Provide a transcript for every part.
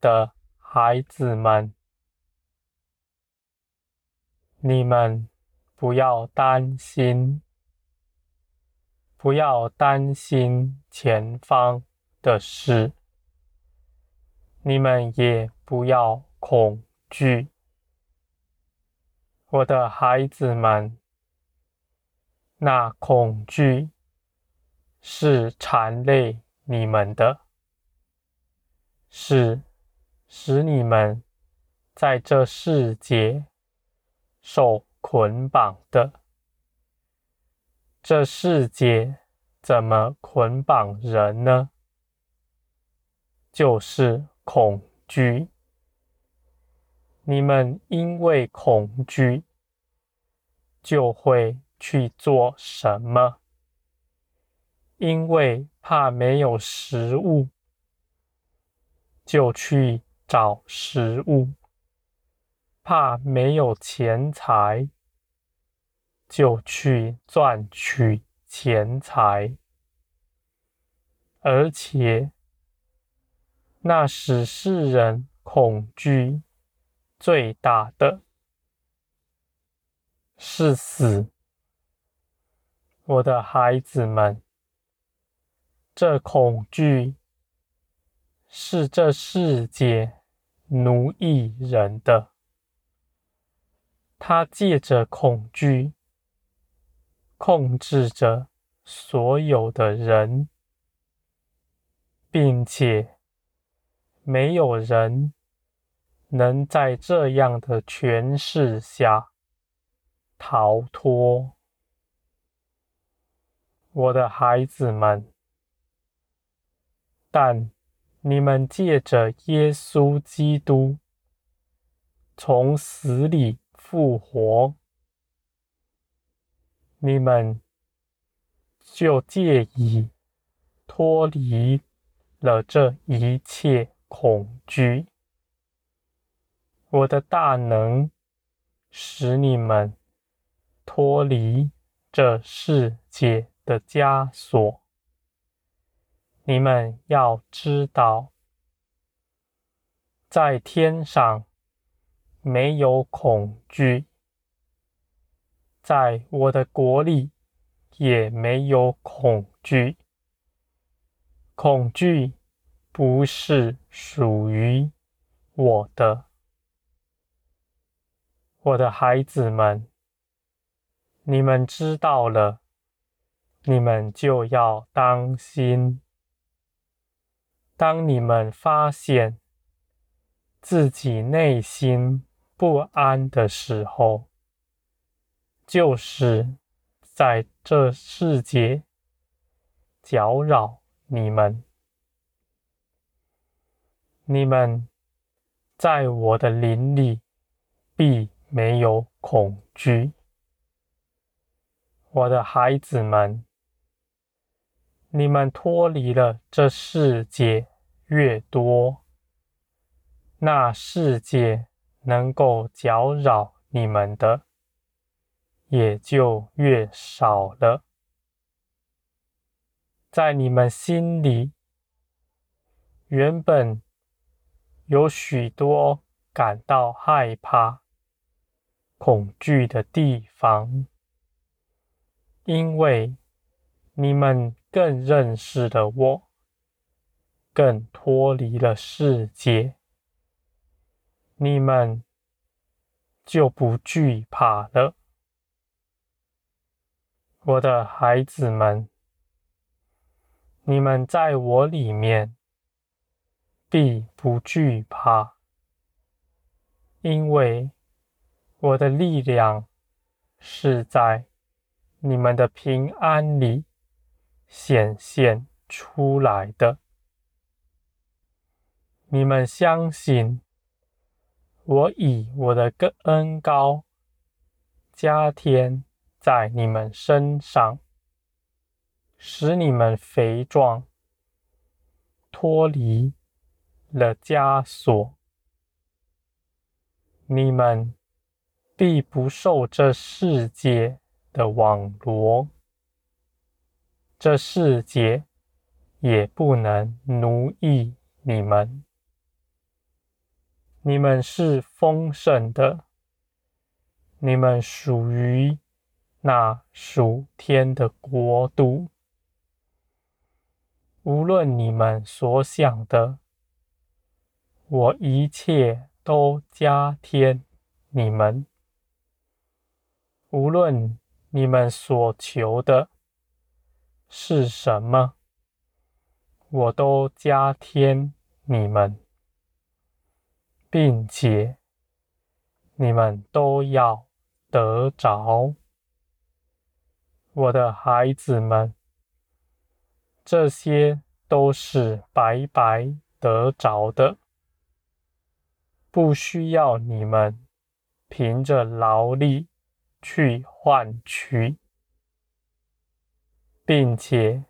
的孩子们，你们不要担心，不要担心前方的事，你们也不要恐惧，我的孩子们。那恐惧是缠累你们的，是使你们在这世界受捆绑的。这世界怎么捆绑人呢？就是恐惧。你们因为恐惧，就会。去做什么？因为怕没有食物，就去找食物；怕没有钱财，就去赚取钱财。而且，那使世人恐惧最大的是死。我的孩子们，这恐惧是这世界奴役人的。他借着恐惧控制着所有的人，并且没有人能在这样的权势下逃脱。我的孩子们，但你们借着耶稣基督从死里复活，你们就借以脱离了这一切恐惧。我的大能使你们脱离这世界的枷锁，你们要知道，在天上没有恐惧，在我的国里也没有恐惧。恐惧不是属于我的，我的孩子们，你们知道了。你们就要当心。当你们发现自己内心不安的时候，就是在这世界搅扰你们。你们在我的林里必没有恐惧，我的孩子们。你们脱离了这世界越多，那世界能够搅扰你们的也就越少了。在你们心里，原本有许多感到害怕、恐惧的地方，因为你们。更认识了我，更脱离了世界，你们就不惧怕了。我的孩子们，你们在我里面必不惧怕，因为我的力量是在你们的平安里。显现出来的，你们相信我以我的恩膏加添在你们身上，使你们肥壮，脱离了枷锁，你们必不受这世界的网罗。这世界也不能奴役你们，你们是丰盛的，你们属于那属天的国度。无论你们所想的，我一切都加添你们。无论你们所求的是什么，我都加添你们。并且你们都要得着，我的孩子们，这些都是白白得着的，不需要你们凭着劳力去换取，并且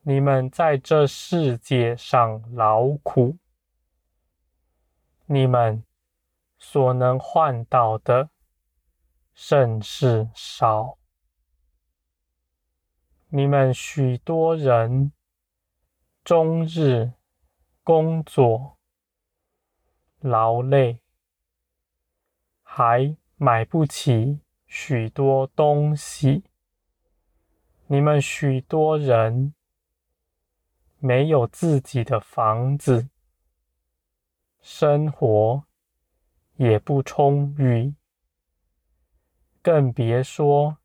你们在这世界上劳苦。你们所能换到的甚是少。你们许多人终日工作劳累，还买不起许多东西。你们许多人没有自己的房子。生活也不充裕，更别说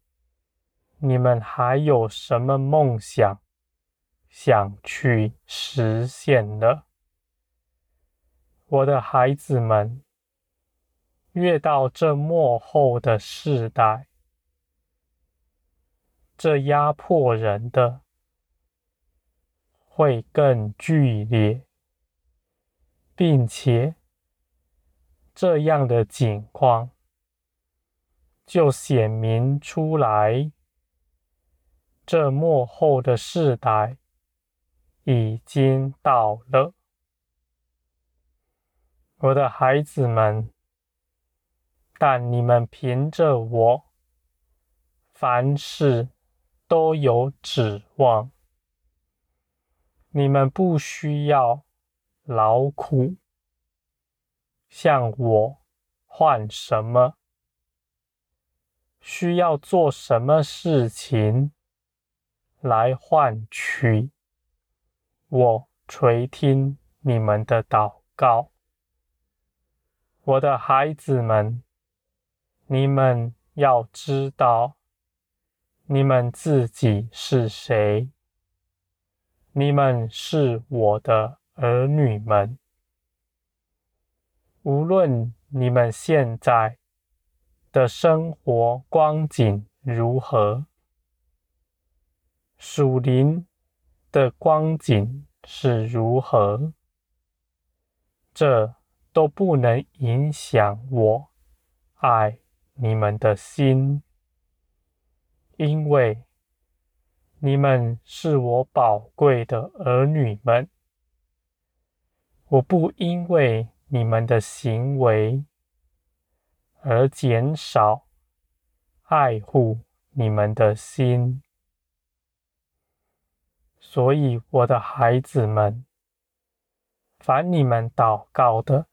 你们还有什么梦想想去实现了。我的孩子们，越到这末后的世代，这压迫人的会更剧烈。并且，这样的景况就显明出来，这幕后的世代已经到了。我的孩子们，但你们凭着我，凡事都有指望，你们不需要。劳苦，向我换什么？需要做什么事情来换取？我垂听你们的祷告，我的孩子们，你们要知道，你们自己是谁？你们是我的。儿女们，无论你们现在的生活光景如何，属灵的光景是如何，这都不能影响我爱你们的心，因为你们是我宝贵的儿女们。我不因为你们的行为而减少爱护你们的心，所以我的孩子们，凡你们祷告的，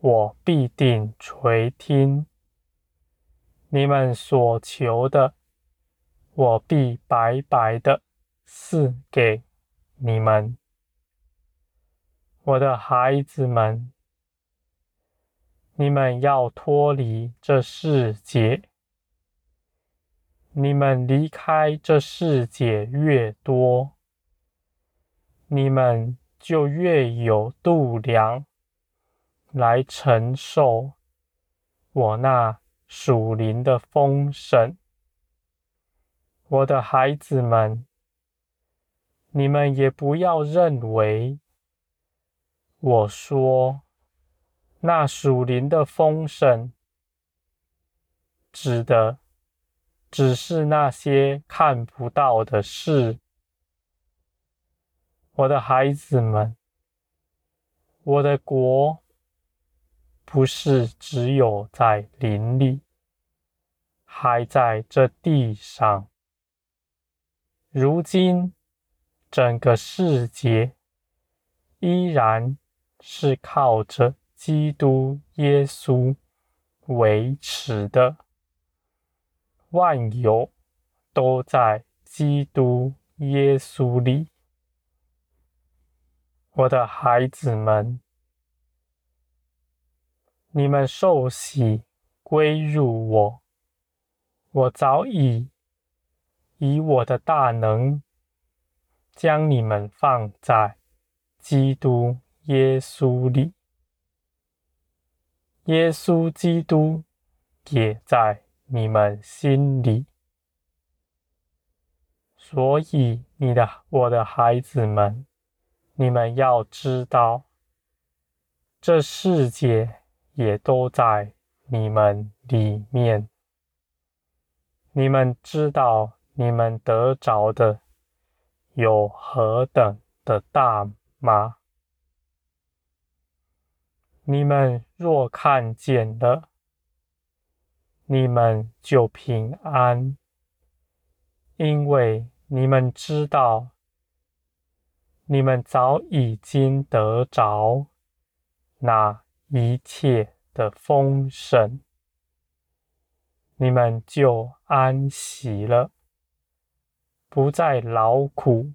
我必定垂听；你们所求的，我必白白的赐给你们。我的孩子们，你们要脱离这世界。你们离开这世界越多，你们就越有度量来承受我那属灵的丰盛。我的孩子们，你们也不要认为。我说，那属灵的丰盛，指的只是那些看不到的事。我的孩子们，我的国不是只有在林里，还在这地上。如今，整个世界依然。是靠着基督耶稣维持的，万有都在基督耶稣里。我的孩子们，你们受洗归入我，我早已以我的大能将你们放在基督耶稣里，耶稣基督也在你们心里，所以你的我的孩子们。你们要知道，这世界也都在你们里面。你们知道，你们得着的有何等的大吗？你们若看见了，你们就平安，因为你们知道。你们早已经得着那一切的丰盛，你们就安息了，不再劳苦，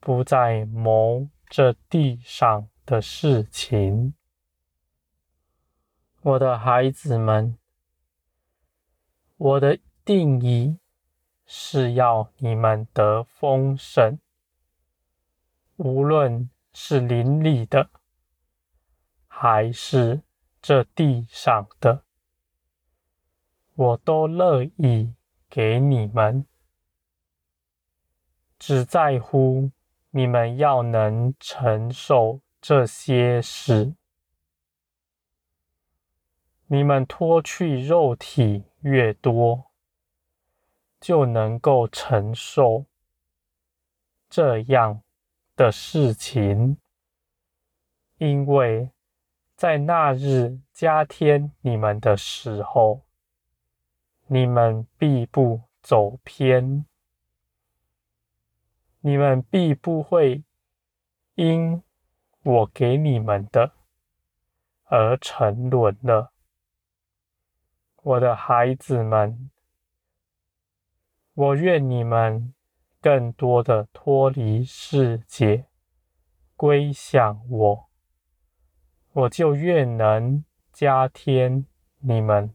不再谋这地上的事情。我的孩子们，我的定义是要你们得丰盛。无论是灵里的，还是这地上的，我都乐意给你们，只在乎你们要能承受这些事。你们脱去肉体越多，就能够承受这样的事情，因为在那日加添你们的时候，你们必不走偏，你们必不会因我给你们的而沉沦了，我的孩子们，我愿你们。更多的脱离世界，归向我，我就越能加添你们，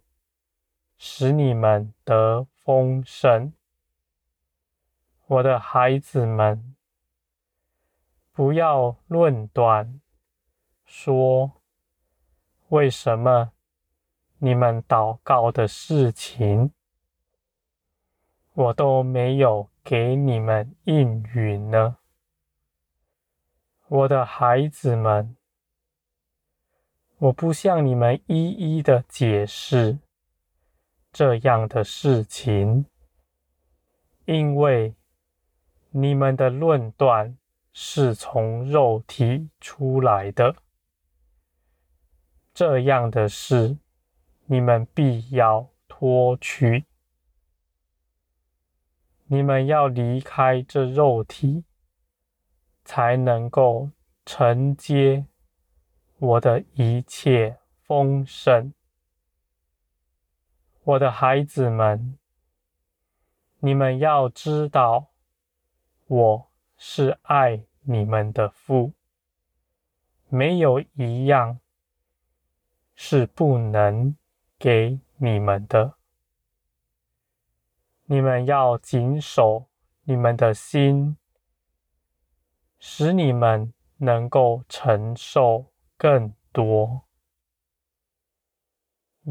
使你们得丰盛。我的孩子们，不要论断，说为什么你们祷告的事情，我都没有。给你们应允呢，我的孩子们，我不向你们一一的解释这样的事情，因为你们的论断是从肉体出来的，这样的事你们必要脱去。你们要离开这肉体，才能够承接我的一切丰盛。我的孩子们，你们要知道，我是爱你们的父，没有一样是不能给你们的。你们要谨守你们的心，使你们能够承受更多。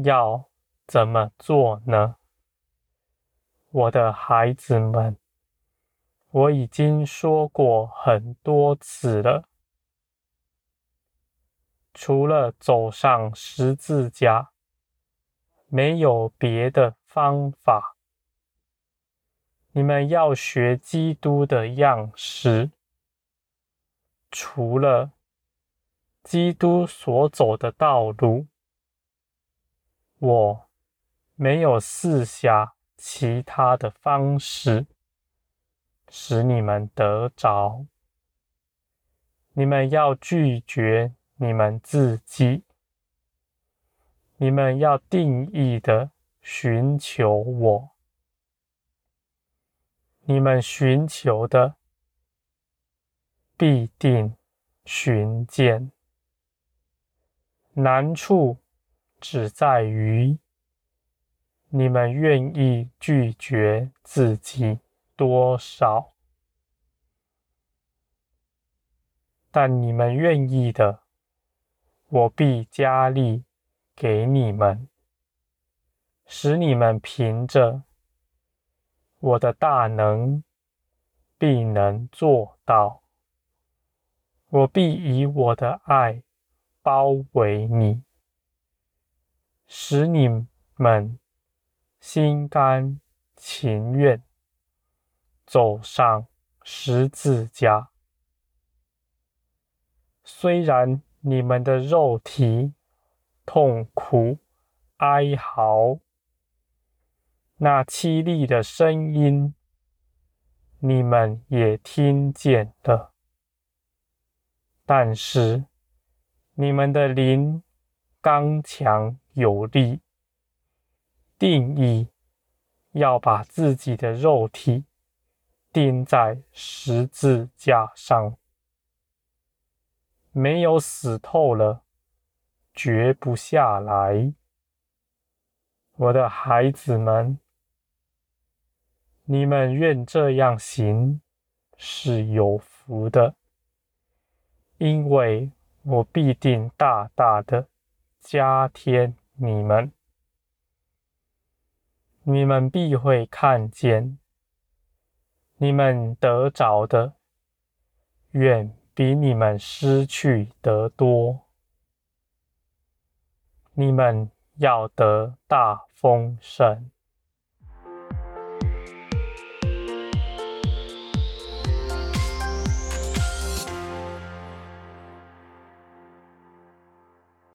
要怎么做呢？我的孩子们，我已经说过很多次了，除了走上十字架，没有别的方法。你们要学基督的样式，除了基督所走的道路，我没有四下其他的方式使你们得着。你们要拒绝你们自己。你们要定义的寻求我，你们寻求的必定寻见。难处只在于你们愿意拒绝自己多少，但你们愿意的，我必加力。给你们，使你们凭着我的大能，必能做到。我必以我的爱包围你，使你们心甘情愿走上十字架。虽然你们的肉体，痛苦、哀嚎，那凄厉的声音，你们也听见了。但是，你们的灵刚强有力，定意要把自己的肉体钉在十字架上，没有死透了。绝不下来，我的孩子们，你们愿这样行是有福的，因为我必定大大的加添你们，你们必会看见，你们得着的远比你们失去得多。你们要得大丰盛。